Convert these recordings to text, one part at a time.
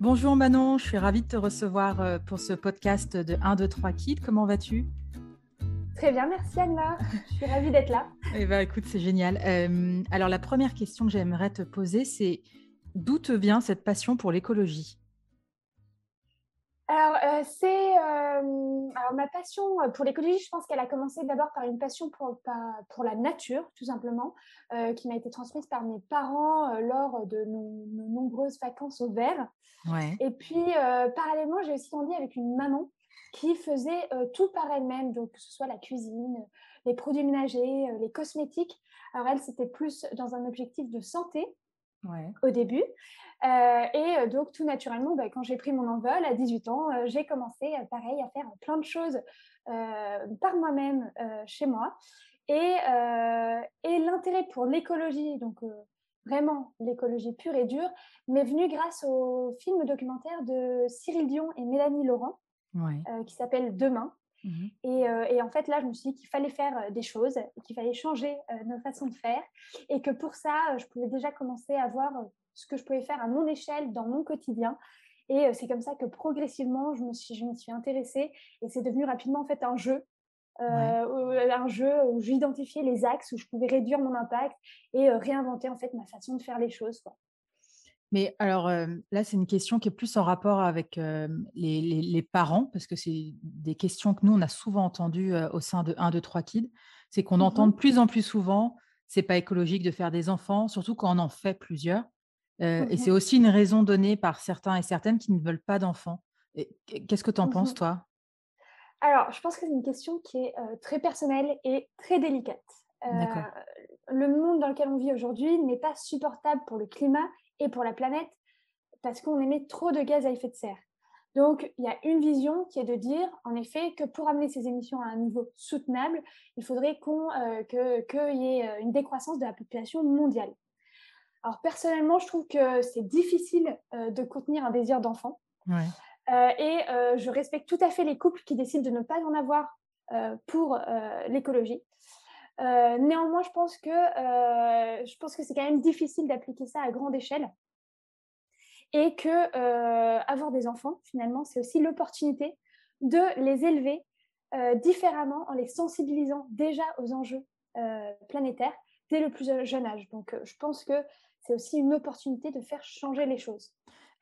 Bonjour Manon, je suis ravie de te recevoir euh, pour ce podcast de 1, 2, 3 Kids. Comment vas-tu? Très bien, merci Anna. Je suis ravie d'être là. Eh bien, écoute, c'est génial. Euh, alors, la première question que j'aimerais te poser, c'est d'où te vient cette passion pour l'écologie? Alors, euh, c'est alors ma passion pour l'écologie. Je pense qu'elle a commencé d'abord par une passion pour, pour la nature, tout simplement, qui m'a été transmise par mes parents lors de nos, nos, nombreuses vacances au vert. Et puis, parallèlement, j'ai aussi grandi avec une maman qui faisait tout par elle-même, donc que ce soit la cuisine, les produits ménagers, les cosmétiques. Alors, elle, c'était plus dans un objectif de santé au début. et donc, tout naturellement, bah, quand j'ai pris mon envol à 18 ans, j'ai commencé, pareil, à faire plein de choses par moi-même chez moi. Et, et l'intérêt pour l'écologie, donc vraiment l'écologie pure et dure, m'est venu grâce au film documentaire de Cyril Dion et Mélanie Laurent, euh, qui s'appelle Demain. Mmh euh, et, en fait, là, je me suis dit qu'il fallait faire euh, des choses, qu'il fallait changer nos façons de faire, et que pour ça, je pouvais déjà commencer à voir ce que je pouvais faire à mon échelle dans mon quotidien. Et c'est comme ça que progressivement, je me suis, je me suis intéressée, et c'est devenu rapidement en fait un jeu euh, un jeu où j'identifiais les axes où je pouvais réduire mon impact et euh, réinventer en fait ma façon de faire les choses. Quoi. Mais alors là, c'est une question qui est plus en rapport avec les, parents, parce que c'est des questions que nous, on a souvent entendues au sein de 1, 2, 3 Kids. C'est qu'on entend de mmh plus en plus souvent, c'est pas écologique de faire des enfants, surtout quand on en fait plusieurs. Et mmh c'est aussi une raison donnée par certains et certaines qui ne veulent pas d'enfants. Qu'est-ce que tu en mmh penses, toi? Alors, je pense que c'est une question qui est très personnelle et très délicate. le monde dans lequel on vit aujourd'hui n'est pas supportable pour le climat et pour la planète parce qu'on émet trop de gaz à effet de serre. Donc, il y a une vision qui est de dire, en effet, que pour amener ces émissions à un niveau soutenable, il faudrait qu'il y ait une décroissance de la population mondiale. Alors, personnellement, je trouve que c'est difficile de contenir un désir d'enfant. Ouais. Euh, et euh, je respecte tout à fait les couples qui décident de ne pas en avoir euh, pour l'écologie. Néanmoins, je pense que je pense que c'est quand même difficile d'appliquer ça à grande échelle et que avoir des enfants, finalement, c'est aussi l'opportunité de les élever différemment en les sensibilisant déjà aux enjeux planétaires dès le plus jeune âge. Donc, je pense que c'est aussi une opportunité de faire changer les choses.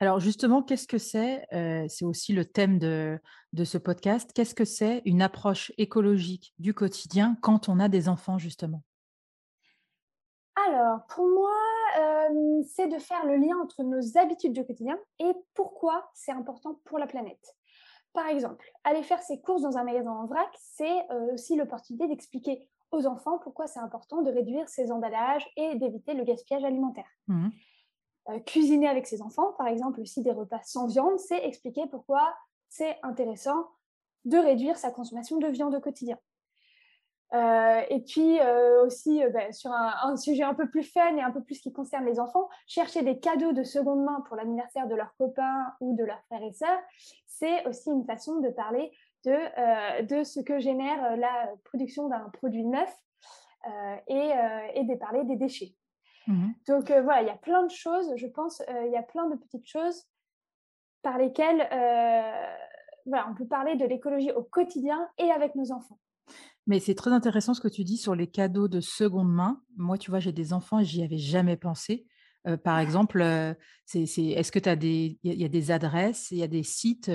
Alors justement, qu'est-ce que c'est C'est aussi le thème de, ce podcast. Qu'est-ce que c'est une approche écologique du quotidien quand on a des enfants, justement? Alors, pour moi, c'est de faire le lien entre nos habitudes du quotidien et pourquoi c'est important pour la planète. Par exemple, aller faire ses courses dans un magasin en vrac, c'est aussi l'opportunité d'expliquer aux enfants pourquoi c'est important de réduire ses emballages et d'éviter le gaspillage alimentaire. Mmh euh, cuisiner avec ses enfants, par exemple aussi des repas sans viande, c'est expliquer pourquoi c'est intéressant de réduire sa consommation de viande au quotidien. Euh, et puis euh, aussi, ben, sur un, sujet un peu plus fun et un peu plus qui concerne les enfants, chercher des cadeaux de seconde main pour l'anniversaire de leurs copains ou de leurs frères et sœurs, c'est aussi une façon de parler de, ce que génère la production d'un produit neuf et de parler des déchets. Mmh Donc euh, voilà, il y a plein de choses, je pense, euh, il y a plein de petites choses par lesquelles euh, voilà, on peut parler de l'écologie au quotidien et avec nos enfants. Mais c'est très intéressant ce que tu dis sur les cadeaux de seconde main. Moi, tu vois, j'ai des enfants et j'y avais jamais pensé. par exemple, c'est, est-ce que tu as des, il y, a des adresses, il y a des sites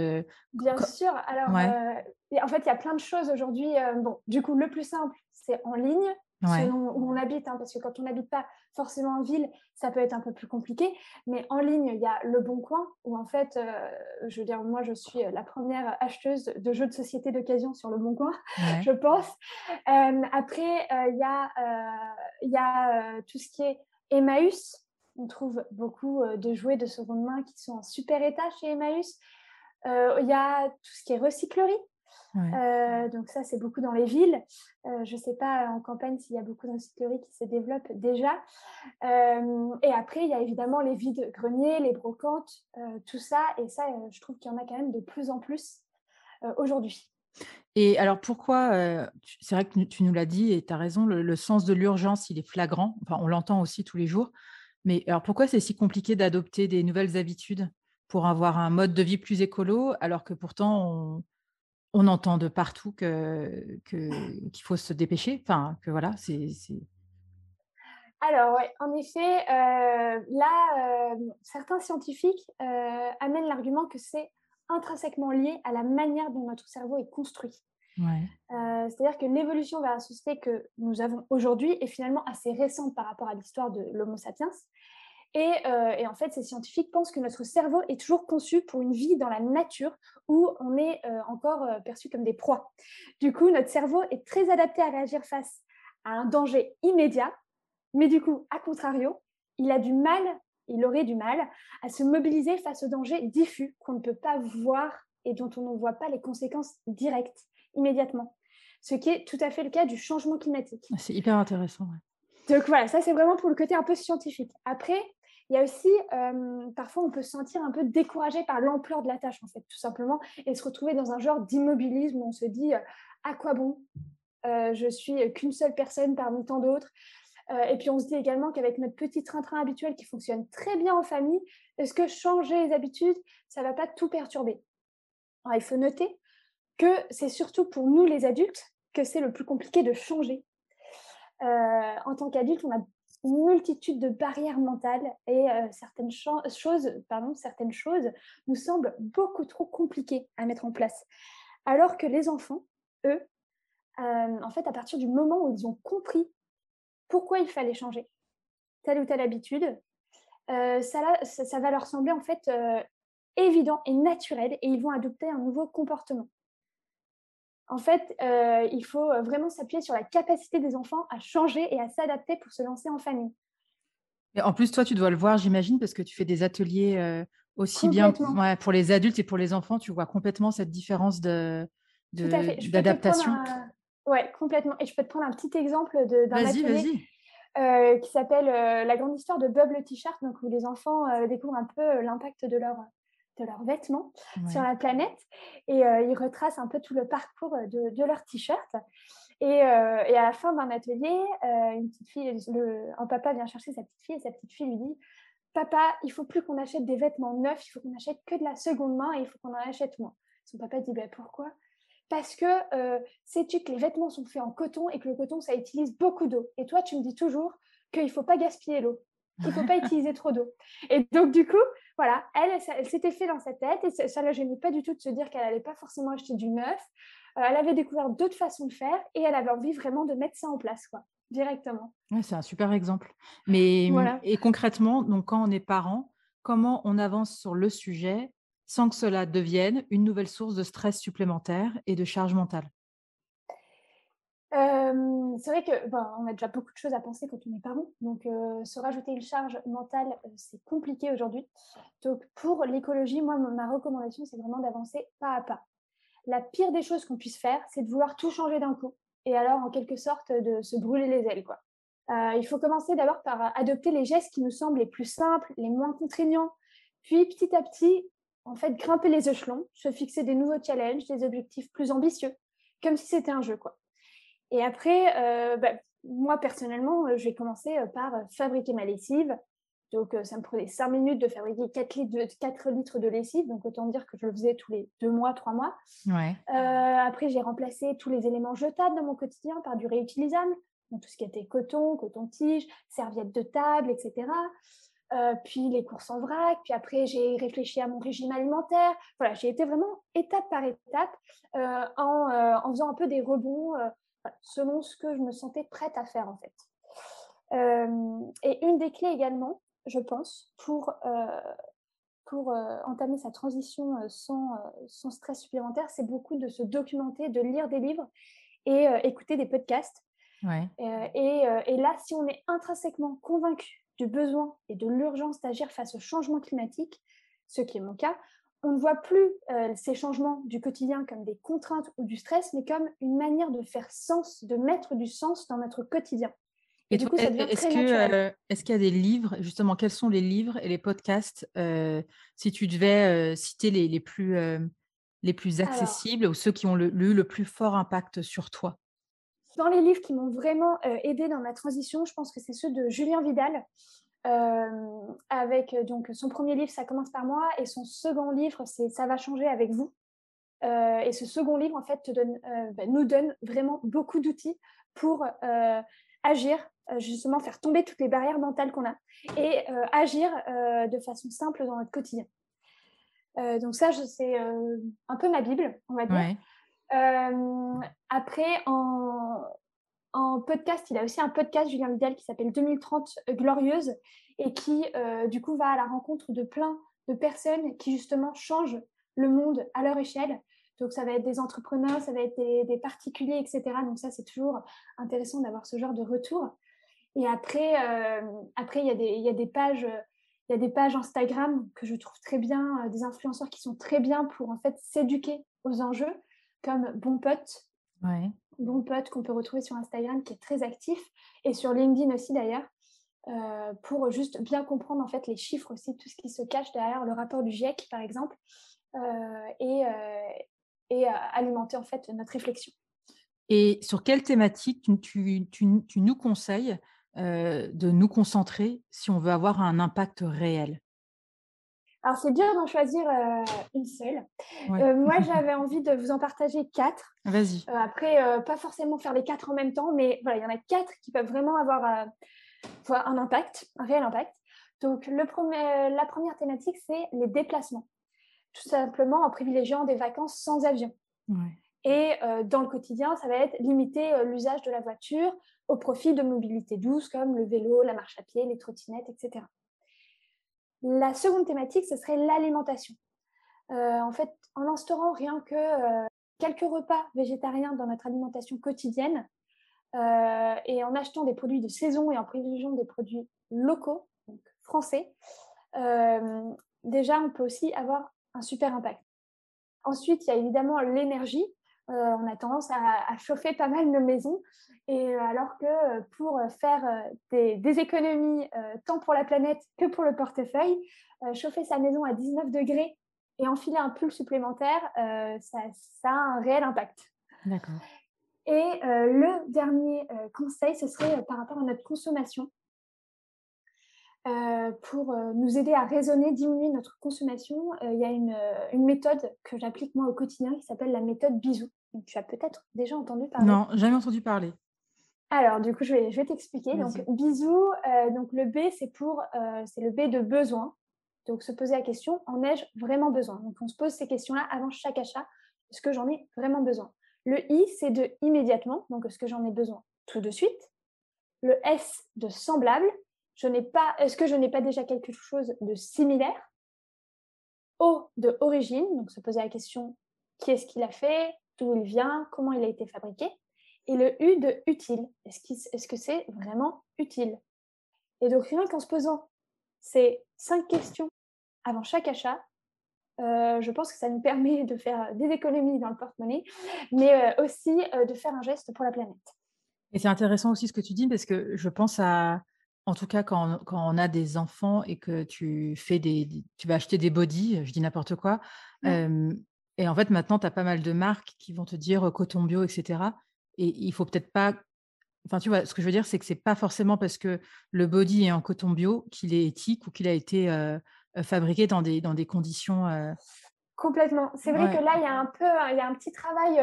Bien sûr. Alors, en fait, il y a plein de choses aujourd'hui. bon, du coup, le plus simple, c'est en ligne selon où on habite, hein, parce que quand on n'habite pas forcément en ville, ça peut être un peu plus compliqué. Mais en ligne, il y a Le Bon Coin, où en fait, euh, je veux dire, moi, je suis la première acheteuse de jeux de société d'occasion sur Le Bon Coin, je pense. Euh, après, euh, il y a, il y a tout ce qui est Emmaüs. On trouve beaucoup de jouets de seconde main qui sont en super état chez Emmaüs. Il y a tout ce qui est recyclerie. Euh, donc ça, c'est beaucoup dans les villes. Euh, je ne sais pas en campagne s'il y a beaucoup d'insécurité qui se développent déjà. Euh, et après, il y a évidemment les vides greniers, les brocantes, tout ça. Et ça, je trouve qu'il y en a quand même de plus en plus aujourd'hui. Et alors pourquoi, c'est vrai que tu nous l'as dit et tu as raison, le, sens de l'urgence, il est flagrant. Enfin, on l'entend aussi tous les jours. Mais alors pourquoi c'est si compliqué d'adopter des nouvelles habitudes pour avoir un mode de vie plus écolo, alors que pourtant on, on entend de partout que, qu'il faut se dépêcher. Enfin, que voilà, c'est. Alors, ouais, en effet, euh, là, euh, certains scientifiques euh, amènent l'argument que c'est intrinsèquement lié à la manière dont notre cerveau est construit. C'est-à-dire que l'évolution vers la société que nous avons aujourd'hui est finalement assez récente par rapport à l'histoire de l'Homo sapiens. Euh, et, en fait, ces scientifiques pensent que notre cerveau est toujours conçu pour une vie dans la nature où on est euh, encore euh, perçu comme des proies. Du coup, notre cerveau est très adapté à réagir face à un danger immédiat, mais du coup, à contrario, il a du mal, il aurait du mal à se mobiliser face aux dangers diffus qu'on ne peut pas voir et dont on ne voit pas les conséquences directes immédiatement. Ce qui est tout à fait le cas du changement climatique. C'est hyper intéressant. Donc voilà, ça c'est vraiment pour le côté un peu scientifique. Après, il y a aussi, euh, parfois, on peut se sentir un peu découragé par l'ampleur de la tâche, en fait, tout simplement, et se retrouver dans un genre d'immobilisme où on se dit, euh, à quoi bon? Euh, Je suis qu'une seule personne parmi tant d'autres. et puis, on se dit également qu'avec notre petit train-train habituel qui fonctionne très bien en famille, est-ce que changer les habitudes, ça ne va pas tout perturber? Il faut noter que c'est surtout pour nous, les adultes, que c'est le plus compliqué de changer. en tant qu'adulte, on a multitude de barrières mentales et euh, certaines choses, pardon, certaines choses nous semblent beaucoup trop compliquées à mettre en place. Alors que les enfants, eux, euh, en fait, à partir du moment où ils ont compris pourquoi il fallait changer telle ou telle habitude, euh, ça, ça, va leur sembler en fait évident et naturel et ils vont adopter un nouveau comportement. En fait, euh, il faut euh, vraiment s'appuyer sur la capacité des enfants à changer et à s'adapter pour se lancer en famille. Et en plus, toi, tu dois le voir, j'imagine, parce que tu fais des ateliers euh, aussi bien pour les adultes et pour les enfants. Tu vois complètement cette différence de, d'adaptation. Oui, complètement. Et je peux te prendre un petit exemple d'un atelier qui s'appelle La grande histoire de Bob le t-shirt, donc où les enfants découvrent un peu l'impact de leur de leurs vêtements sur la planète et euh, ils retracent un peu tout le parcours euh, de, de leur t-shirt. Et, euh, et, à la fin d'un atelier, une petite fille, le, un papa vient chercher sa petite fille et sa petite fille lui dit Papa, il faut plus qu'on achète des vêtements neufs, il faut qu'on achète que de la seconde main et il faut qu'on en achète moins. Son papa dit bah, Pourquoi? Parce que sais-tu que les vêtements sont faits en coton et que le coton, ça utilise beaucoup d'eau. Et toi, tu me dis toujours qu'il ne faut pas gaspiller l'eau il ne faut pas utiliser trop d'eau. Et donc, du coup, voilà, elle, elle, s'était fait dans sa tête et ça ne la gênait pas du tout de se dire qu'elle n'allait pas forcément acheter du neuf. Euh, elle avait découvert d'autres façons de faire et elle avait envie vraiment de mettre ça en place, quoi, directement. c'est un super exemple. Mais et concrètement, donc quand on est parent, comment on avance sur le sujet sans que cela devienne une nouvelle source de stress supplémentaire et de charge mentale? C'est vrai que on a déjà beaucoup de choses à penser quand on est parent, donc se rajouter une charge mentale, c'est compliqué aujourd'hui. Donc pour l'écologie, moi, ma recommandation, c'est vraiment d'avancer pas à pas. La pire des choses qu'on puisse faire, c'est de vouloir tout changer d'un coup, et alors en quelque sorte de se brûler les ailes, quoi. il faut commencer d'abord par adopter les gestes qui nous semblent les plus simples, les moins contraignants, puis petit à petit, en fait, grimper les échelons, se fixer des nouveaux challenges, des objectifs plus ambitieux, comme si c'était un jeu, quoi. Et après, euh, bah, moi personnellement, euh, j'ai commencé euh, par fabriquer ma lessive. Donc, ça me prenait 5 minutes de fabriquer 4 litres de, 4 litres de lessive. Donc, autant dire que je le faisais tous les 2 mois, 3 mois. après, j'ai remplacé tous les éléments jetables dans mon quotidien par du réutilisable. Donc, tout ce qui était coton, coton-tige, serviettes de table, etc. puis les courses en vrac, puis après j'ai réfléchi à mon régime alimentaire. Voilà, j'ai été vraiment étape par étape en, en, faisant un peu des rebonds selon ce que je me sentais prête à faire en fait. Euh, et une des clés également, je pense, pour, euh, pour euh, entamer sa transition sans, sans stress supplémentaire, c'est beaucoup de se documenter, de lire des livres et écouter des podcasts. Et, et, là, si on est intrinsèquement convaincu du besoin et de l'urgence d'agir face au changement climatique, ce qui est mon cas, on ne voit plus euh, ces changements du quotidien comme des contraintes ou du stress, mais comme une manière de faire sens, de mettre du sens dans notre quotidien. Et, du coup, ça devient est-ce, euh, est-ce qu'il y a des livres, justement, quels sont les livres et les podcasts, euh, si tu devais citer les, les plus, les plus accessibles ou ceux qui ont eu le, le plus fort impact sur toi? Dans les livres qui m'ont vraiment aidé dans ma transition, je pense que c'est ceux de Julien Vidal. Avec donc son premier livre, ça commence par moi, et son second livre, c'est Ça va changer avec vous. et ce second livre, en fait, te donne, bah, nous donne vraiment beaucoup d'outils pour agir, justement faire tomber toutes les barrières mentales qu'on a et agir de façon simple dans notre quotidien. donc ça, c'est un peu ma Bible, on va dire. après, en, en podcast, il a aussi un podcast, Julien Vidal, qui s'appelle 2030 Glorieuse et qui, euh, du coup, va à la rencontre de plein de personnes qui, justement, changent le monde à leur échelle. Donc, ça va être des entrepreneurs, ça va être des, particuliers, etc. Donc, ça, c'est toujours intéressant d'avoir ce genre de retour. Et après, euh, après il, y a des, pages... Il y a des pages Instagram que je trouve très bien, euh, des influenceurs qui sont très bien pour en fait s'éduquer aux enjeux, comme Bon Pote, ouais bon pote qu'on peut retrouver sur Instagram qui est très actif et sur LinkedIn aussi d'ailleurs. Euh, pour juste bien comprendre en fait les chiffres aussi, tout ce qui se cache derrière le rapport du GIEC par exemple, euh, et, euh, alimenter en fait notre réflexion. Et sur quelle thématique tu nous conseilles de nous concentrer si on veut avoir un impact réel? Alors, c'est dur d'en choisir euh, une seule. Euh, moi, j'avais envie de vous en partager quatre. Vas-y. Euh, après, pas forcément faire les quatre en même temps, mais voilà, il y en a quatre qui peuvent vraiment avoir un impact, un réel impact. Donc, le premier, la première thématique, c'est les déplacements. Tout simplement en privilégiant des vacances sans avion. Et dans le quotidien, ça va être limiter l'usage de la voiture au profit de mobilités douces comme le vélo, la marche à pied, les trottinettes, etc. La seconde thématique, ce serait l'alimentation. Euh, en fait, en instaurant rien que euh, quelques repas végétariens dans notre alimentation quotidienne euh, et en achetant des produits de saison et en privilégiant des produits locaux, donc français, déjà, on peut aussi avoir un super impact. Ensuite, il y a évidemment l'énergie. On a tendance à, chauffer pas mal nos maisons et euh, alors que euh, pour euh, faire des, économies tant pour la planète que pour le portefeuille, chauffer sa maison à 19 degrés et enfiler un pull supplémentaire, ça, a un réel impact. D'accord. Et le dernier conseil, ce serait par rapport à notre consommation. Pour nous aider à raisonner, diminuer notre consommation, il y a une, une méthode que j'applique moi au quotidien qui s'appelle la méthode bisou. tu as peut-être déjà entendu parler. Non, jamais entendu parler. Alors, du coup, je vais, je vais t'expliquer. Donc, bisous. Euh, donc, le B, c'est pour, euh, c'est le B de besoin. Donc, se poser la question, en ai-je vraiment besoin? Donc, on se pose ces questions-là avant chaque achat. Est-ce que j'en ai vraiment besoin? Le I, c'est de immédiatement. Donc, est-ce que j'en ai besoin? Tout de suite Le S, de semblable. Je n'ai pas, est-ce que je n'ai pas déjà quelque chose de similaire O, de origine? Donc, se poser la question, qui est-ce qu'il a fait? D'où il vient? Comment il a été fabriqué? Et le U de utile. Est-ce que c'est vraiment utile? Et donc, rien qu'en se posant ces cinq questions avant chaque achat, euh, je pense que ça nous permet de faire des économies dans le porte-monnaie, mais euh, aussi euh, de faire un geste pour la planète. Et c'est intéressant aussi ce que tu dis parce que je pense à, en tout cas, quand, quand on a des enfants et que tu fais des, tu vas acheter des body, je dis n'importe quoi, et en fait maintenant tu as pas mal de marques qui vont te dire coton bio, etc. Et il faut peut-être pas. Enfin, tu vois, ce que je veux dire, c'est que c'est pas forcément parce que le body est en coton bio qu'il est éthique ou qu'il a été fabriqué dans des, dans des conditions. Complètement. C'est vrai que là, il y a un peu, il y a un petit travail.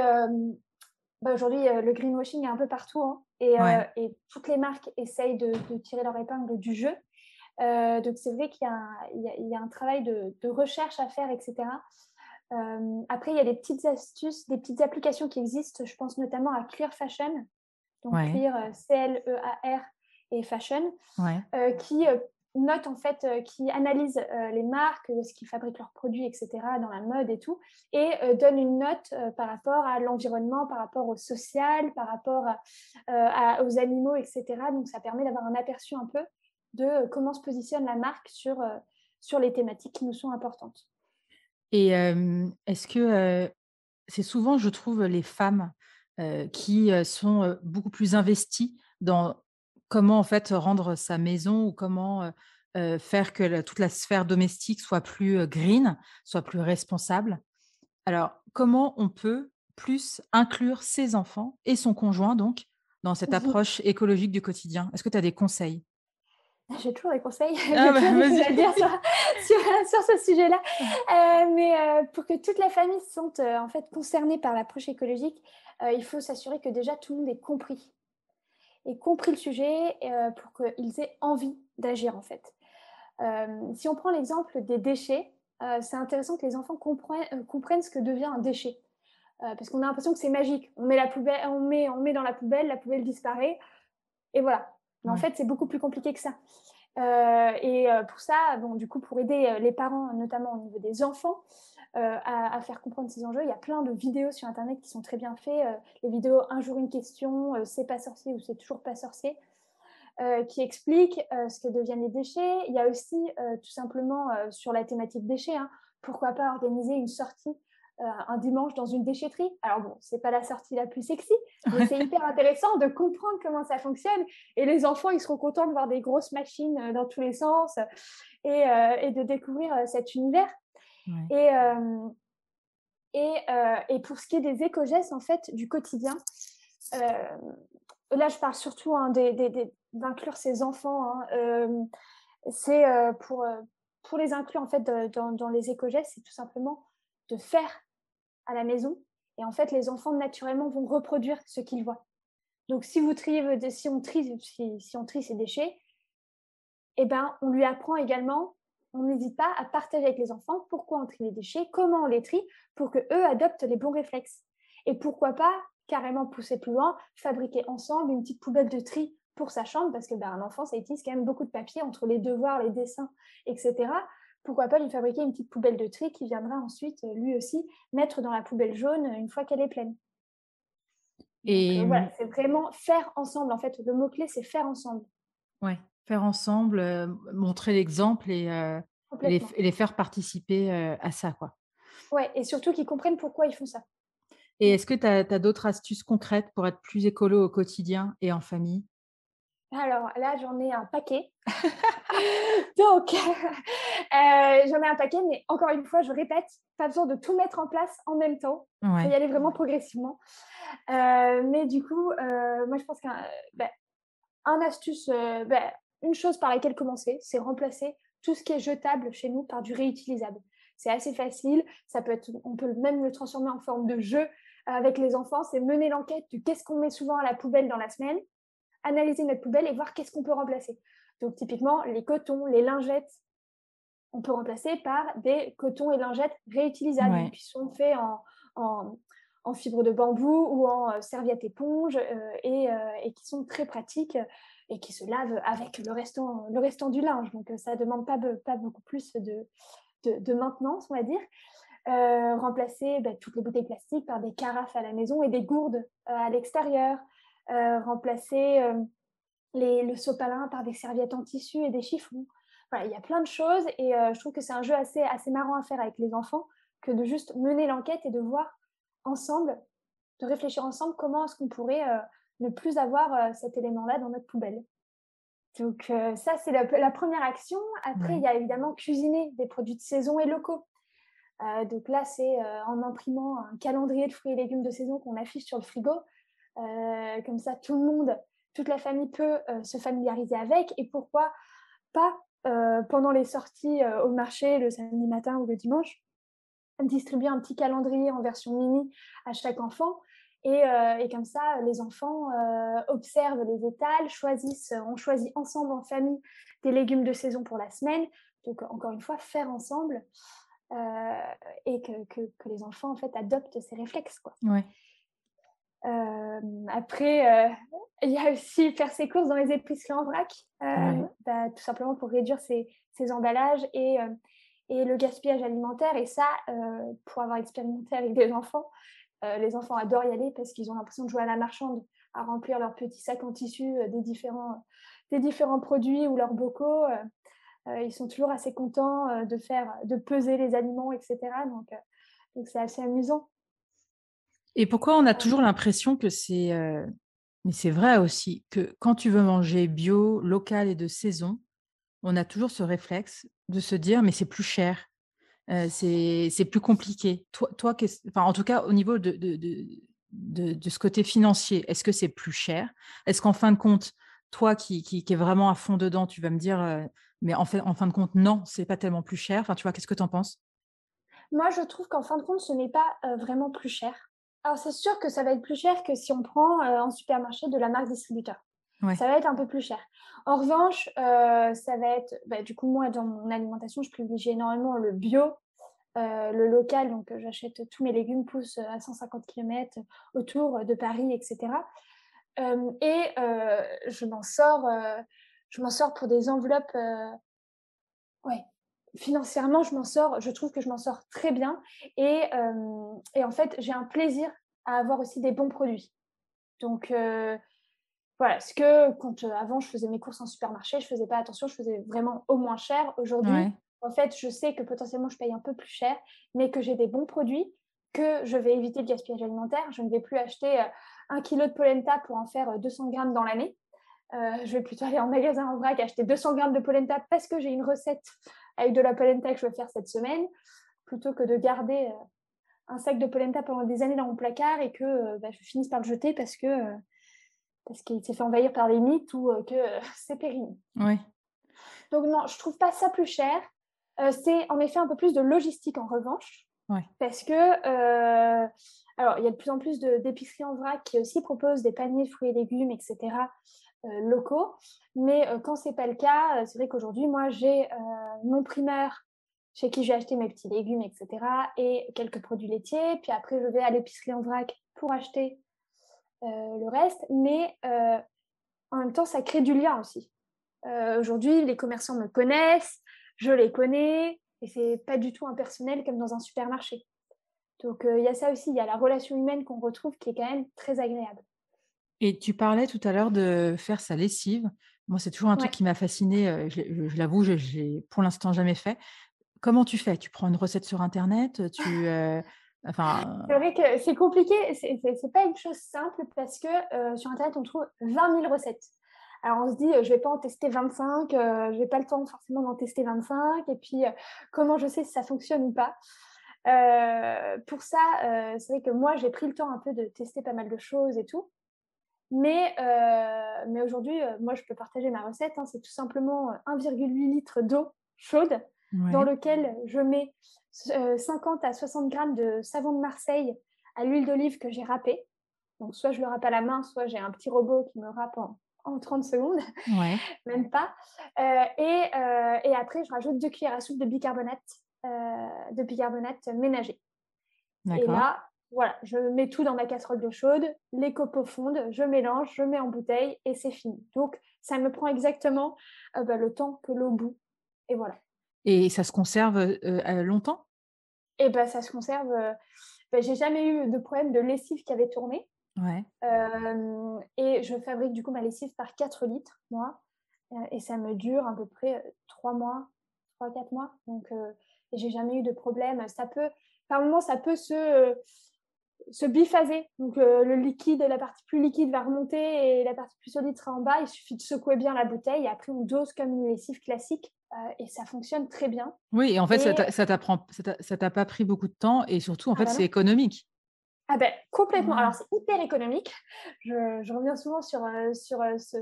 Bah, aujourd'hui, le greenwashing est un peu partout hein, et, et, toutes les marques essayent de, tirer leur épingle du jeu. donc, c'est vrai qu'il y, y, a un travail de, de, recherche à faire, etc. Euh, après, il y a des petites astuces, des petites applications qui existent. Je pense notamment à Clear Fashion, donc Clear euh, C-L-E-A-R et Fashion, euh, qui note en fait, qui analyse les marques, ce qu'ils fabriquent leurs produits, etc. dans la mode et tout, et donne une note par rapport à l'environnement, par rapport au social, par rapport aux animaux, etc. Donc ça permet d'avoir un aperçu un peu de comment se positionne la marque sur, sur les thématiques qui nous sont importantes. Et est-ce que c'est souvent, je trouve, les femmes qui sont beaucoup plus investies dans comment en fait rendre sa maison ou comment faire que toute la sphère domestique soit plus green, soit plus responsable. Alors, comment on peut plus inclure ses enfants et son conjoint donc dans cette mmh approche écologique du quotidien? Est-ce que tu as des conseils? J'ai toujours des conseils. Ah bah, à dire sur, ce sujet-là. Euh, mais euh, pour que toute la famille se sente en fait concernée par l'approche écologique, il faut s'assurer que déjà tout le monde ait compris et compris le sujet pour qu'ils aient envie d'agir en fait. si on prend l'exemple des déchets, c'est intéressant que les enfants comprennent, comprennent, ce que devient un déchet. parce qu'on a l'impression que c'est magique. On met, la poubelle, on, met, on met dans la poubelle, la poubelle disparaît, et voilà. Mais en fait, c'est beaucoup plus compliqué que ça. Euh, et euh, pour ça, bon, du coup, pour aider euh, les parents, notamment au niveau des enfants, à, faire comprendre ces enjeux, il y a plein de vidéos sur Internet qui sont très bien faites. les vidéos Un jour une question, c'est pas sorcier ou c'est toujours pas sorcier, qui expliquent ce que deviennent les déchets. Il y a aussi tout simplement sur la thématique déchets, hein, pourquoi pas organiser une sortie euh, un dimanche dans une déchetterie. Alors bon, c'est pas la sortie la plus sexy, mais c'est hyper intéressant de comprendre comment ça fonctionne. Et les enfants, ils seront contents de voir des grosses machines euh, dans tous les sens et, euh, de découvrir cet univers. Et, et, et, pour ce qui est des éco-gestes, en fait, du quotidien, là, je parle surtout hein, d'inclure ces enfants. Hein, c'est pour, pour les inclure, en fait, dans, dans les éco-gestes, c'est tout simplement de faire à la maison. Et en fait, les enfants, naturellement, vont reproduire ce qu'ils voient. Donc, si, vous triez, si, on trie, si, on trie ces déchets, eh ben, on lui apprend également, on n'hésite pas à partager avec les enfants pourquoi on trie les déchets, comment on les trie, pour que eux adoptent les bons réflexes. Et pourquoi pas carrément pousser plus loin, fabriquer ensemble une petite poubelle de tri pour sa chambre, parce que ben, un enfant, ça utilise quand même beaucoup de papier entre les devoirs, les dessins, etc pourquoi pas lui fabriquer une petite poubelle de tri qui viendra ensuite, euh, lui aussi, mettre dans la poubelle jaune une fois qu'elle est pleine. Et euh, voilà, c'est vraiment faire ensemble. En fait, le mot-clé, c'est faire ensemble. Ouais, faire ensemble, euh, montrer l'exemple et, les, faire participer à ça. Quoi. Ouais, et surtout qu'ils comprennent pourquoi ils font ça. Et est-ce que tu as, d'autres astuces concrètes pour être plus écolo au quotidien et en famille? Alors là, j'en ai un paquet. Donc, euh, j'en ai un paquet, mais encore une fois, je répète, pas besoin de tout mettre en place en même temps. Il faut y aller vraiment progressivement. Euh, mais du coup, euh, moi, je pense qu'un ben, astuce, ben, une chose par laquelle commencer, c'est remplacer tout ce qui est jetable chez nous par du réutilisable. C'est assez facile. Ça peut être, on peut même le transformer en forme de jeu avec les enfants. C'est mener l'enquête de qu'est-ce qu'on met souvent à la poubelle dans la semaine analyser notre poubelle et voir qu'est-ce qu'on peut remplacer. Donc typiquement, les cotons, les lingettes, on peut remplacer par des cotons et lingettes réutilisables qui sont faits en, en, fibre de bambou ou en euh, serviette éponge euh, euh, et, qui sont très pratiques et qui se lavent avec le restant, le restant du linge. Donc ça ne demande pas, beaucoup plus de, maintenance, on va dire. remplacer bah, toutes les bouteilles plastiques par des carafes à la maison et des gourdes à l'extérieur. Euh, remplacer euh, les, le sopalin par des serviettes en tissu et des chiffons. Voilà, il y a plein de choses et euh, je trouve que c'est un jeu assez, assez marrant à faire avec les enfants que de juste mener l'enquête et de voir ensemble, de réfléchir ensemble comment est-ce qu'on pourrait ne plus avoir cet élément-là dans notre poubelle. Donc ça, c'est la, première action. Après, il y a évidemment cuisiner des produits de saison et locaux. donc là, c'est en imprimant un calendrier de fruits et légumes de saison qu'on affiche sur le frigo. Euh, comme ça, tout le monde, toute la famille peut euh, se familiariser avec. Et pourquoi pas, euh, pendant les sorties au marché le samedi matin ou le dimanche, distribuer un petit calendrier en version mini à chaque enfant. Et, comme ça, les enfants observent les étals, choisissent, on choisit ensemble en famille des légumes de saison pour la semaine. Donc, encore une fois, faire ensemble et que, les enfants, en fait, adoptent ces réflexes. Quoi. Ouais. Euh, après, euh, il y a aussi faire ses courses dans les épiceries en vrac, euh, bah, tout simplement pour réduire ses, emballages et, et, le gaspillage alimentaire. Et ça, pour avoir expérimenté avec des enfants, les enfants adorent y aller parce qu'ils ont l'impression de jouer à la marchande, à remplir leurs petits sacs en tissu des, différents, des différents produits ou leurs bocaux. ils sont toujours assez contents de faire, de peser les aliments, etc. Donc, donc c'est assez amusant. Et pourquoi on a toujours l'impression que c'est... Mais c'est vrai aussi que quand tu veux manger bio, local et de saison, on a toujours ce réflexe de se dire mais c'est plus cher, c'est plus compliqué. Toi, toi enfin, en tout cas au niveau de, ce côté financier, est-ce que c'est plus cher? Est-ce qu'en fin de compte, toi qui, qui, vraiment à fond dedans, tu vas me dire, mais en, fait, en fin de compte, non, c'est pas tellement plus cher? Enfin, tu vois, qu'est-ce que tu en penses? Moi, je trouve qu'en fin de compte, ce n'est pas vraiment plus cher. Alors, c'est sûr que ça va être plus cher que si on prend en supermarché de la marque distributeur. Ça va être un peu plus cher. En revanche, ça va être, bah, du coup, moi, dans mon alimentation, je privilégie énormément le bio, le local. Donc, j'achète tous mes légumes, poussent à 150 km autour de Paris, etc. et je m'en sors, je m'en sors pour des enveloppes. ouais, financièrement, je m'en sors. Je trouve que je m'en sors très bien. Et, et en fait, j'ai un plaisir à avoir aussi des bons produits. Donc voilà, ce que quand avant je faisais mes courses en supermarché, je faisais pas attention, je faisais vraiment au moins cher. Aujourd'hui, en fait, je sais que potentiellement je paye un peu plus cher, mais que j'ai des bons produits, que je vais éviter le gaspillage alimentaire. Je ne vais plus acheter un kilo de polenta pour en faire 200 grammes dans l'année. je vais plutôt aller en magasin en vrac acheter 200 grammes de polenta parce que j'ai une recette avec de la polenta que je vais faire cette semaine, plutôt que de garder un sac de polenta pendant des années dans mon placard et que bah, je finisse par le jeter parce que parce qu'il s'est fait envahir par les mythes ou euh, que euh, c'est périmé. Oui. Donc non, je trouve pas ça plus cher. Euh, c'est en effet un peu plus de logistique en revanche. Ouais. Parce que, alors, il y a de plus en plus d'épiceries en vrac qui aussi proposent des paniers de fruits et légumes, etc., locaux. Mais quand c'est pas le cas, c'est vrai qu'aujourd'hui, moi, j'ai mon primeur chez qui j'ai acheté mes petits légumes, etc., et quelques produits laitiers. Puis après, je vais à l'épicerie en vrac pour acheter euh, le reste, mais euh, en même temps, ça crée du lien aussi. Euh, aujourd'hui, les commerçants me connaissent, je les connais, et c'est pas du tout impersonnel comme dans un supermarché. Donc il y a ça aussi, il y a la relation humaine qu'on retrouve qui est quand même très agréable. Et tu parlais tout à l'heure de faire sa lessive. Moi, c'est toujours un truc qui m'a fasciné. Je, je l'avoue, je l'ai pour l'instant jamais fait. Comment tu fais? Tu prends une recette sur Internet? Tu, C'est vrai que c'est compliqué, c'est pas une chose simple parce que euh, sur Internet, on trouve 20 000 recettes. Alors on se dit, euh, je vais pas en tester 25, euh, je n'ai pas le temps forcément d'en tester 25, et puis comment je sais si ça fonctionne ou pas Pour ça, c'est vrai que moi, j'ai pris le temps un peu de tester pas mal de choses et tout. Mais, mais aujourd'hui, moi, je peux partager ma recette. Hein. c'est tout simplement 1,8 litre d'eau chaude dans lequel je mets 50 euh, à 60 grammes de savon de Marseille à l'huile d'olive que j'ai râpé. Donc, soit je le râpe à la main, soit j'ai un petit robot qui me râpe en, 30 secondes, même pas. Euh, et, euh, et, après, je rajoute deux cuillères à soupe de bicarbonate, de bicarbonate ménager. Et là, voilà, je mets tout dans ma casserole d'eau chaude, les copeaux fondent, je mélange, je mets en bouteille et c'est fini. Donc, ça me prend exactement bah, le temps que l'eau bout. Et voilà. Et ça se conserve longtemps? Eh ben, ça se conserve. Ben, j'ai jamais eu de problème de lessive qui avait tourné. Ouais. et je fabrique du coup ma lessive par 4 litres, moi. et ça me dure à peu près 3 mois, 3-4 mois. Donc, j'ai jamais eu de problème. Ça peut, par moment, ça peut se, se biphaser. Donc, le liquide, la partie plus liquide va remonter et la partie plus solide sera en bas. Il suffit de secouer bien la bouteille et après, on dose comme une lessive classique. Euh, et ça fonctionne très bien. Oui, et en fait, ça t'apprend, ça t'a pas pris beaucoup de temps et surtout, en ah fait, bah c'est économique. Ah ben, complètement. Alors, c'est hyper économique. Je, reviens souvent sur, euh, sur euh, ce,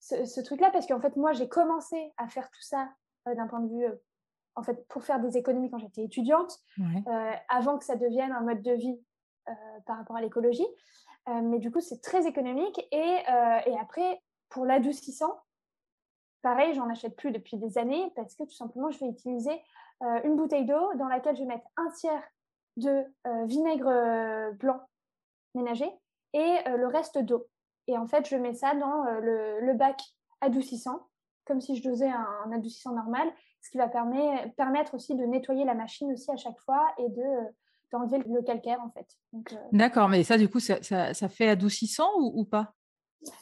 ce, ce, truc-là parce qu'en fait, moi, j'ai commencé à faire tout ça d'un point de vue, en fait, pour faire des économies quand j'étais étudiante, avant que ça devienne un mode de vie par rapport à l'écologie. mais du coup, c'est très économique. Et, et après, pour l'adoucissant, Pareil, j'en achète plus depuis des années parce que tout simplement, je vais utiliser euh, une bouteille d'eau dans laquelle je vais mettre un tiers de euh, vinaigre euh, blanc ménager et le reste d'eau. Et en fait, je mets ça dans le, bac adoucissant, comme si je dosais un, adoucissant normal, ce qui va permettre aussi de nettoyer la machine aussi à chaque fois et de d'enlever le calcaire en fait. D'accord, mais ça du coup, ça, fait adoucissant ou pas?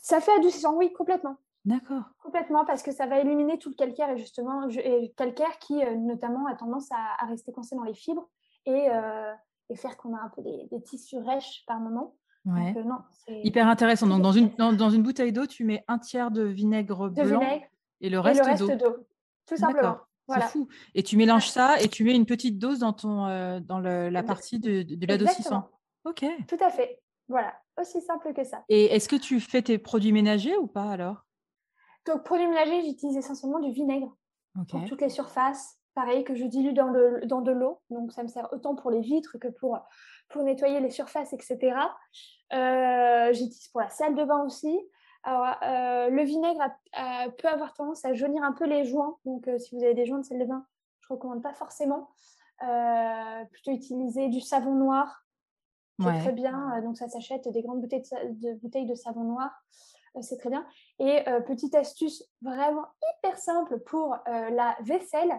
Ça fait adoucissant, oui, complètement. D'accord. Complètement, parce que ça va éliminer tout le calcaire et justement, et calcaire qui euh, notamment a tendance à, rester coincé dans les fibres et, euh, et faire qu'on a un peu des, tissus rêches par moment. Ouais. Euh, non, Hyper intéressant. Donc, dans une, dans, une bouteille d'eau, tu mets un tiers de vinaigre blanc et le reste, d'eau. Tout simplement. Voilà. C'est fou. Et tu mélanges ça et tu mets une petite dose dans, ton, dans le, la partie de, de l'adoucissant. Ok. Tout à fait. Voilà. Aussi simple que ça. Et est-ce que tu fais tes produits ménagers ou pas alors? Donc, produits ménagers, j'utilise essentiellement du vinaigre pour toutes les surfaces. Pareil, que je dilue dans, le, dans de l'eau. Donc, ça me sert autant pour les vitres que pour, pour nettoyer les surfaces, etc. Euh, j'utilise pour la salle de bain aussi. Alors, euh, le vinaigre peut avoir tendance à jaunir un peu les joints. Donc, euh, si vous avez des joints de salle de bain, je ne recommande pas forcément. plutôt utiliser du savon noir c'est très bien. donc, ça s'achète des grandes bouteilles de, bouteilles de savon noir. C'est très bien. Et petite astuce vraiment hyper simple pour la vaisselle.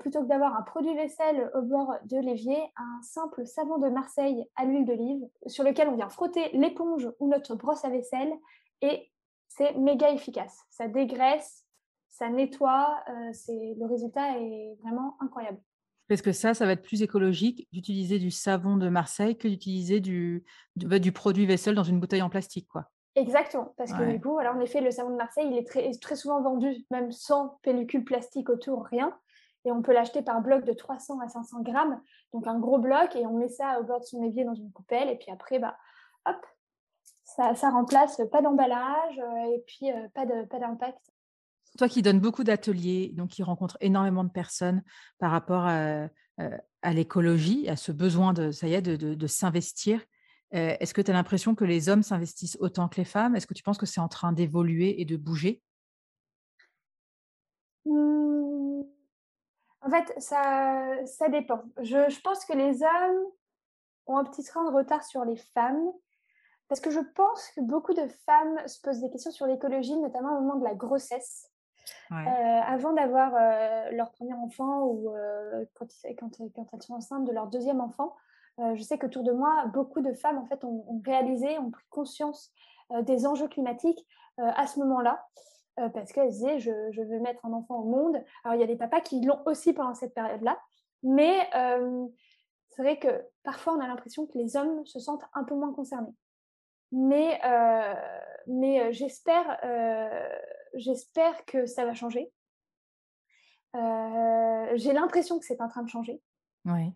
plutôt que d'avoir un produit vaisselle au bord de l'évier, un simple savon de Marseille à l'huile d'olive sur lequel on vient frotter l'éponge ou notre brosse à vaisselle et c'est méga efficace. Ça dégraisse, ça nettoie, c'est le résultat est vraiment incroyable. Parce que ça, ça va être plus écologique d'utiliser du savon de Marseille que d'utiliser du, du, bah, produit vaisselle dans une bouteille en plastique. quoi. Exactement, parce que du coup, alors en effet, le savon de Marseille, il est très, très souvent vendu, même sans pellicule plastique autour, rien. Et on peut l'acheter par bloc de 300 à 500 grammes, donc un gros bloc, et on met ça au bord de son évier dans une coupelle, et puis après, bah, hop, ça, ça remplace pas d'emballage, euh, et puis euh, pas d'impact. Toi qui donnes beaucoup d'ateliers, donc qui rencontres énormément de personnes par rapport à, l'écologie, à ce besoin de, ça y est, de, s'investir, euh, est-ce que tu as l'impression que les hommes s'investissent autant que les femmes? Est-ce que tu penses que c'est en train d'évoluer et de bouger? Mmh. En fait, ça, ça dépend. Je, je, pense que les hommes ont un petit train de retard sur les femmes. Parce que je pense que beaucoup de femmes se posent des questions sur l'écologie, notamment au moment de la grossesse. Euh, avant d'avoir euh, leur premier enfant ou euh, quand, quand, quand, elles sont enceintes de leur deuxième enfant, je sais qu'autour de moi, beaucoup de femmes en fait ont, réalisé, ont pris conscience des enjeux climatiques à ce moment-là. parce qu'elles disaient je, veux mettre un enfant au monde. Alors il y a des papas qui l'ont aussi pendant cette période-là, mais c'est vrai que parfois on a l'impression que les hommes se sentent un peu moins concernés. Mais, mais j'espère j'espère que ça va changer. Euh, j'ai l'impression que c'est en train de changer. Oui.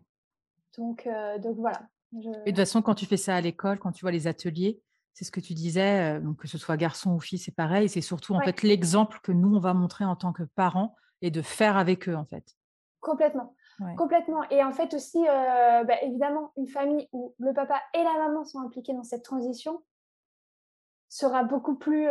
Donc, euh, donc voilà. Et de toute façon, quand tu fais ça à l'école, quand tu vois les ateliers, c'est ce que tu disais, euh, donc que ce soit garçon ou fille, c'est pareil. C'est surtout en fait l'exemple que nous on va montrer en tant que parents et de faire avec eux en fait. Complètement. Complètement. Et en fait aussi, bah, évidemment, une famille où le papa et la maman sont impliqués dans cette transition sera beaucoup plus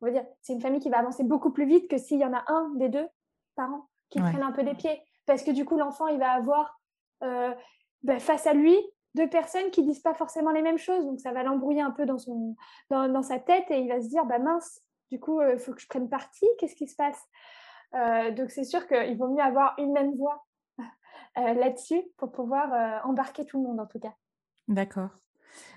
on va dire, c'est une famille qui va avancer beaucoup plus vite que s'il y en a un des deux parents qui prennent un peu des pieds. Parce que du coup, l'enfant, il va avoir euh, bah, face à lui deux personnes qui disent pas forcément les mêmes choses. Donc, ça va l'embrouiller un peu dans, son, dans, sa tête et il va se dire, bah mince, du coup, il euh, faut que je prenne parti. Qu'est-ce qui se passe? Euh, Donc, c'est sûr qu'il vaut mieux avoir une même voix là-dessus pour pouvoir embarquer tout le monde, en tout cas. D'accord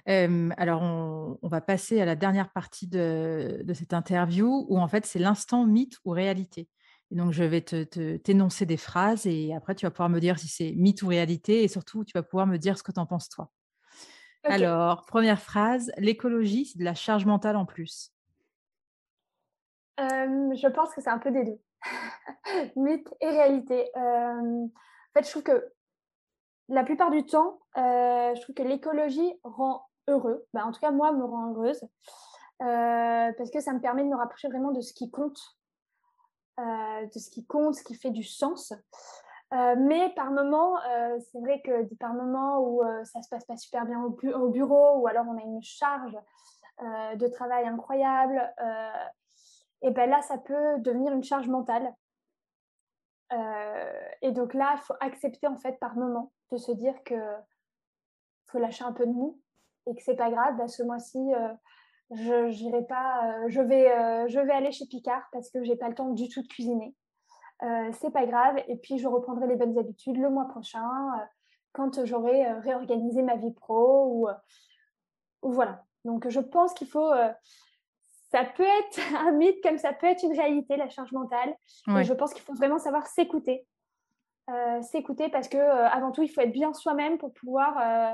alors, on, va passer à la dernière partie de, cette interview où en fait c'est l'instant mythe ou réalité. Et donc, je vais te, t'énoncer des phrases et après, tu vas pouvoir me dire si c'est mythe ou réalité et surtout, tu vas pouvoir me dire ce que tu en penses toi. Alors, première phrase, l'écologie, c'est de la charge mentale en plus. je pense que c'est un peu des deux. mythe et réalité. en fait, je trouve que la plupart du temps, euh, je trouve que l'écologie rend heureux. Bah, en tout cas, moi, me rend heureuse. Parce que ça me permet de me rapprocher vraiment de ce qui compte, de ce qui compte, ce qui fait du sens. mais par moments, c'est vrai que par moments où ça se passe pas super bien au, au, bureau, ou alors on a une charge de travail incroyable, et ben là, ça peut devenir une charge mentale. et donc là, il faut accepter en fait par moment de se dire que faut lâcher un peu de mou et que c'est pas grave. Bah, ce mois-ci, euh, je pas, euh, je vais, euh, je vais aller chez Picard parce que j'ai pas le temps du tout de cuisiner. c'est pas grave. Et puis je reprendrai les bonnes habitudes le mois prochain quand j'aurai réorganisé ma vie pro ou, voilà. Donc je pense qu'il faut ça peut être un mythe comme ça peut être une réalité, la charge mentale. Et je pense qu'il faut vraiment savoir s'écouter. Euh, s'écouter parce que euh, avant tout, il faut être bien soi-même pour pouvoir euh,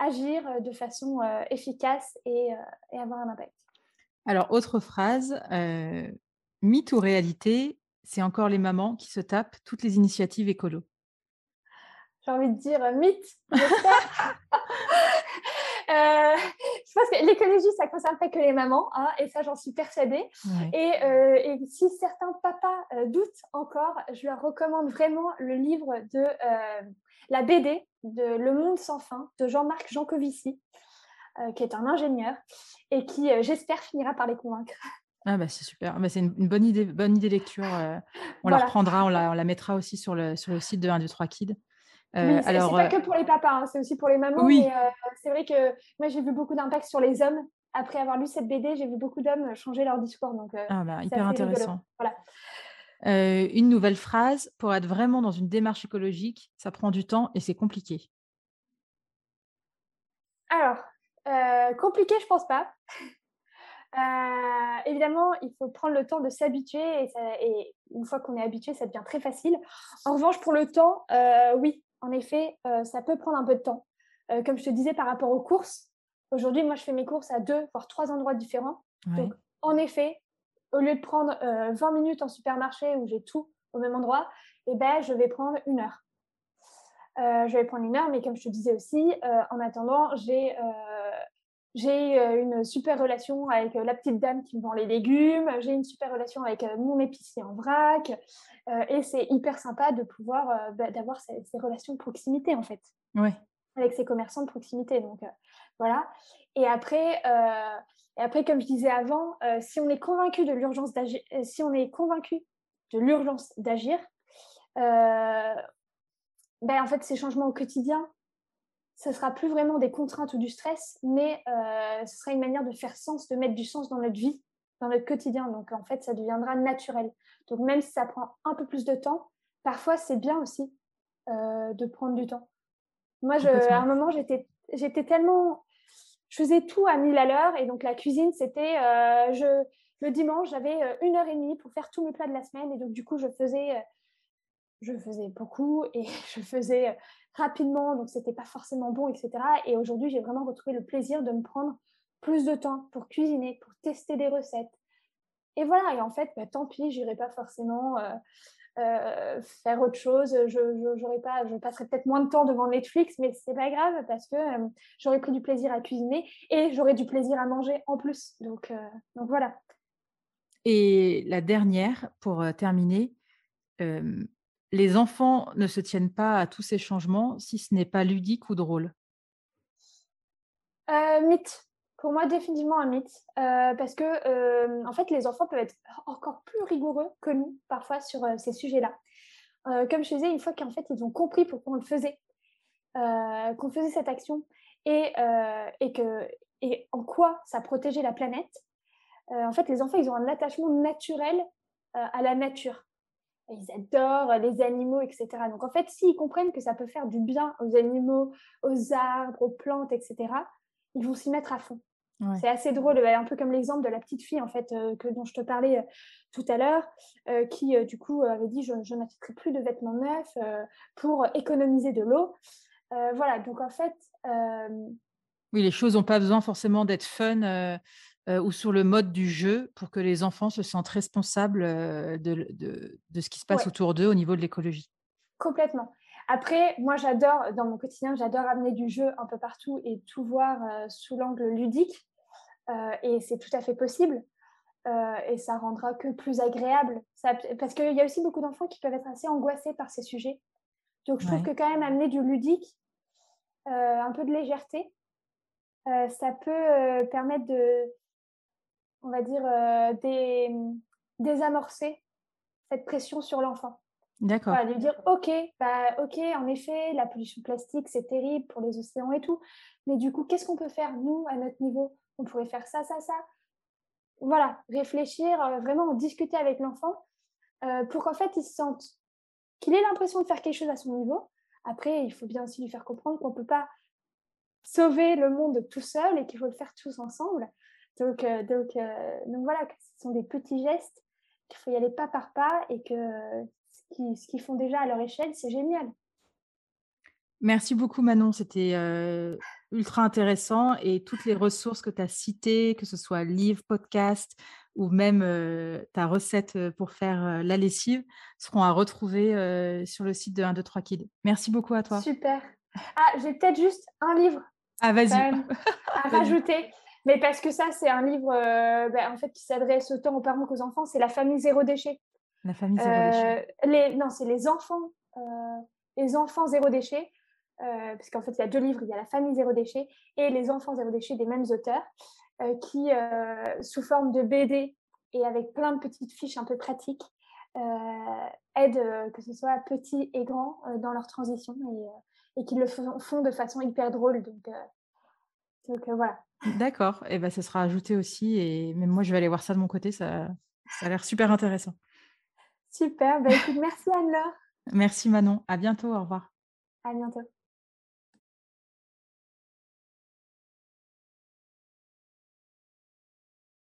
agir de façon efficace et, avoir un impact. Alors, autre phrase, mythe ou réalité, c'est encore les mamans qui se tapent toutes les initiatives écolo. J'ai envie de dire mythe, j'espère. je pense que l'écologie, ça ne concerne pas que les mamans, hein, et ça, j'en suis persuadée. Et, si certains papas doutent encore, je leur recommande vraiment le livre de la BD de Le Monde sans fin de Jean-Marc Jancovici, qui est un ingénieur et qui, j'espère, finira par les convaincre. Ah bah c'est super, bah, c'est une, bonne idée, bonne idée lecture. on la reprendra, on la, on la, mettra aussi sur le, sur le site de 1, 2, 3 Kids. Euh, alors, pas que pour les papas, hein, c'est aussi pour les mamans. Oui. c'est vrai que moi j'ai vu beaucoup d'impact sur les hommes. Après avoir lu cette BD, j'ai vu beaucoup d'hommes changer leur discours. Donc, ah bah, hyper intéressant. Voilà. Une nouvelle phrase pour être vraiment dans une démarche écologique, ça prend du temps et c'est compliqué. Alors, compliqué, je pense pas. Euh, évidemment, il faut prendre le temps de s'habituer et, une fois qu'on est habitué, ça devient très facile. En revanche, pour le temps, euh, oui, en effet, euh, ça peut prendre un peu de temps. comme je te disais par rapport aux courses, aujourd'hui, moi, je fais mes courses à deux, voire trois endroits différents. Donc, en effet, au lieu de prendre 20 minutes en supermarché où j'ai tout au même endroit, eh ben, je vais prendre une heure. je vais prendre une heure, mais comme je te disais aussi, en attendant, j'ai euh, une super relation avec euh, la petite dame qui me vend les légumes. J'ai une super relation avec euh, mon épicier en vrac. et c'est hyper sympa de pouvoir bah, d'avoir ces, relations de proximité en fait. Oui. Avec ces commerçants de proximité. Donc voilà. Et après, et après, comme je disais avant, si on est convaincu de l'urgence d'agir, si on est convaincu de l'urgence d'agir, ben, en fait, ces changements au quotidien, ce sera plus vraiment des contraintes ou du stress, mais euh, ce sera une manière de faire sens, de mettre du sens dans notre vie, dans notre quotidien. Donc en fait, ça deviendra naturel. Donc même si ça prend un peu plus de temps, parfois c'est bien aussi euh, de prendre du temps. Moi, je, à un moment, j'étais, j'étais tellement, je faisais tout à mille à l'heure, et donc la cuisine, c'était, euh, le dimanche, j'avais une heure et demie pour faire tous mes plats de la semaine, et donc du coup, je faisais je faisais beaucoup et je faisais rapidement, donc c'était pas forcément bon, etc. Et aujourd'hui, j'ai vraiment retrouvé le plaisir de me prendre plus de temps pour cuisiner, pour tester des recettes. Et voilà, et en fait, bah, tant pis, j'irai pas forcément euh, euh, faire autre chose. Je, pas, je passerai peut-être moins de temps devant Netflix, mais c'est pas grave parce que euh, j'aurais pris du plaisir à cuisiner et j'aurais du plaisir à manger en plus. Donc, donc voilà. Et la dernière, pour terminer, les enfants ne se tiennent pas à tous ces changements si ce n'est pas ludique ou drôle? Euh, Mythe. Pour moi, définitivement un mythe. Euh, parce que, euh, en fait, les enfants peuvent être encore plus rigoureux que nous, parfois, sur ces sujets-là. comme je disais, une fois qu'en fait, ils ont compris pourquoi on le faisait, qu'on faisait cette action et, et, que, et en quoi ça protégeait la planète, en fait, les enfants, ils ont un attachement naturel à la nature ils adorent les animaux, etc. Donc en fait, s'ils comprennent que ça peut faire du bien aux animaux, aux arbres, aux plantes, etc., ils vont s'y mettre à fond. C'est assez drôle, un peu comme l'exemple de la petite fille en fait euh, que dont je te parlais euh, tout à l'heure, euh, qui du coup avait dit je, je n'achèterai plus de vêtements neufs pour économiser de l'eau. voilà, donc en fait. Oui, les choses n'ont pas besoin forcément d'être fun euh, ou sur le mode du jeu pour que les enfants se sentent responsables euh, de, de, ce qui se passe autour d'eux au niveau de l'écologie. Complètement. Après, moi, j'adore, dans mon quotidien, j'adore amener du jeu un peu partout et tout voir euh, sous l'angle ludique. Et c'est tout à fait possible. et ça rendra que plus agréable. parce qu'il y a aussi beaucoup d'enfants qui peuvent être assez angoissés par ces sujets. Donc, je trouve que quand même amener du ludique, un peu de légèreté, ça peut permettre de, on va dire, euh, des, désamorcer cette pression sur l'enfant. D'accord. lui dire, OK, bah, OK, en effet, la pollution plastique, c'est terrible pour les océans et tout. Mais du coup, qu'est-ce qu'on peut faire, nous, à notre niveau On pourrait faire ça, ça, ça. Voilà, réfléchir, euh, vraiment discuter avec l'enfant euh, pour qu'en fait, il se sente qu'il ait l'impression de faire quelque chose à son niveau. Après, il faut bien aussi lui faire comprendre qu'on ne peut pas sauver le monde tout seul et qu'il faut le faire tous ensemble. Donc, euh, donc, donc voilà, ce sont des petits gestes qu'il faut y aller pas par pas et que ce qu'ils font déjà à leur échelle, c'est génial. Merci beaucoup Manon, c'était euh, ultra intéressant et toutes les ressources que tu as citées, que ce soit livre, podcast ou même ta recette pour faire la lessive, seront à retrouver sur le site de 1, 2, 3 Kids. Merci beaucoup à toi. Super. Ah, j'ai peut-être juste un livre Ah, vas-y. à rajouter. Mais parce que ça, c'est un livre ben, en fait, qui s'adresse autant aux parents qu'aux enfants. C'est La famille zéro déchet. La famille zéro déchet. Les, non, c'est les enfants, les enfants zéro déchet. Parce qu'en fait, il y a deux livres. Il y a La famille zéro déchet et Les enfants zéro déchet des mêmes auteurs, qui, sous forme de BD et avec plein de petites fiches un peu pratiques, aident que ce soit petits et grands dans leur transition et, et qu'ils le font, de façon hyper drôle. Donc, donc voilà. D'accord, et ben ça sera ajouté aussi. Et même moi, je vais aller voir ça de mon côté. Ça, ça a l'air super intéressant. Super, bah, écoute, merci Anne-Laure. Merci Manon. À bientôt. Au revoir. À bientôt.